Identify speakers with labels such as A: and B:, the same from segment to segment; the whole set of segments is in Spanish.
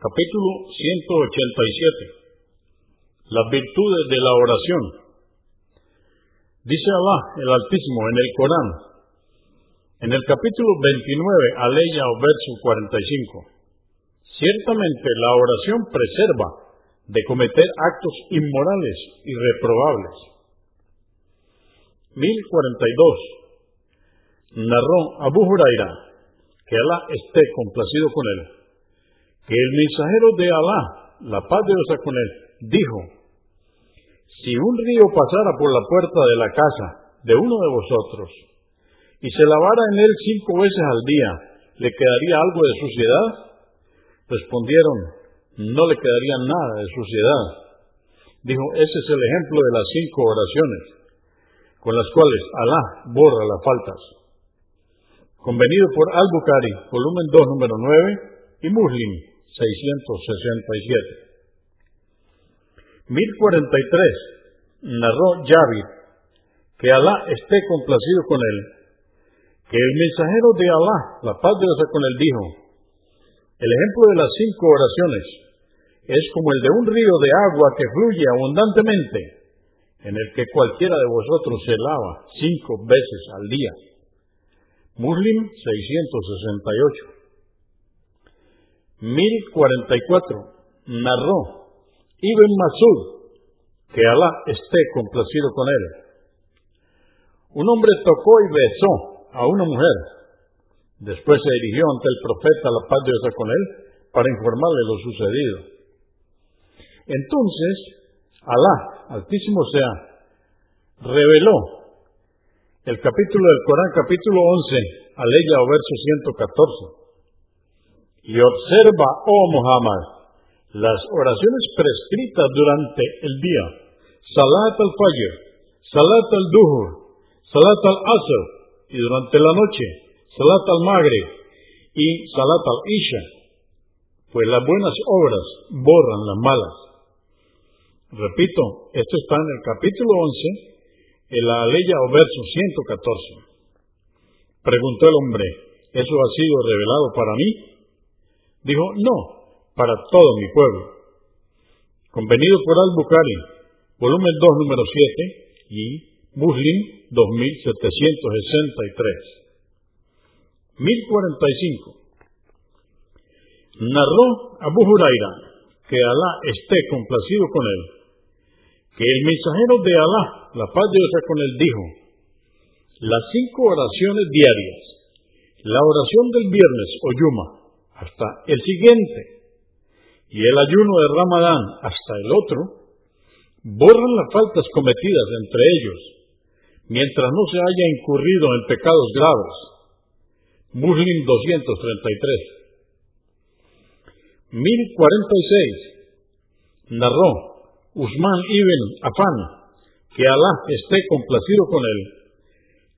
A: Capítulo 187. Las virtudes de la oración. Dice Allah, el Altísimo, en el Corán, en el capítulo 29, aleya o verso 45. Ciertamente la oración preserva de cometer actos inmorales y reprobables. 1042. Narró Abu Huraira, que Allah esté complacido con él el mensajero de Alá, la paz de Dios con él, dijo, si un río pasara por la puerta de la casa de uno de vosotros y se lavara en él cinco veces al día, ¿le quedaría algo de suciedad? Respondieron, no le quedaría nada de suciedad. Dijo, ese es el ejemplo de las cinco oraciones con las cuales Alá borra las faltas. Convenido por Al-Bukhari, volumen 2, número 9, y Muslim, 667. 1043. Narró Javid, que Alá esté complacido con él, que el mensajero de Alá, la paz de Dios con él, dijo, el ejemplo de las cinco oraciones es como el de un río de agua que fluye abundantemente, en el que cualquiera de vosotros se lava cinco veces al día. Muslim 668. 1044 narró Ibn Masud, que Alá esté complacido con él. Un hombre tocó y besó a una mujer. Después se dirigió ante el profeta, la paz de Dios con él, para informarle lo sucedido. Entonces, Alá, altísimo sea, reveló el capítulo del Corán, capítulo 11, aleya o verso 114 y observa, oh Muhammad, las oraciones prescritas durante el día. Salat al-Fajr, Salat al-Duhur, Salat al-Asr, y durante la noche, Salat al-Maghrib y Salat al-Isha. Pues las buenas obras borran las malas. Repito, esto está en el capítulo 11, en la aleya o verso 114. Preguntó el hombre, ¿eso ha sido revelado para mí? Dijo, no, para todo mi pueblo. Convenido por Al-Bukhari, volumen 2, número 7, y Muslim 2763. 1045. Narró Abu Huraira, que Alá esté complacido con él, que el mensajero de Alá, la paz de Dios con él, dijo, las cinco oraciones diarias, la oración del viernes o yuma, hasta el siguiente y el ayuno de Ramadán hasta el otro, borran las faltas cometidas entre ellos, mientras no se haya incurrido en pecados graves. Muslim 233. 1046. Narró Usman ibn Afan, que Alá esté complacido con él,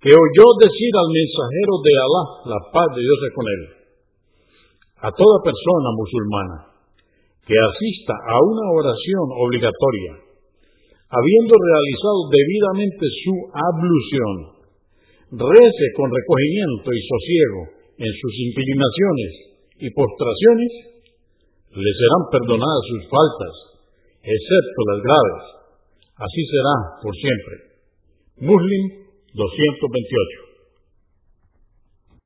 A: que oyó decir al mensajero de Alá, la paz de Dios con él a toda persona musulmana que asista a una oración obligatoria, habiendo realizado debidamente su ablución, rece con recogimiento y sosiego en sus inclinaciones y postraciones, le serán perdonadas sus faltas, excepto las graves. Así será por siempre. Muslim 228.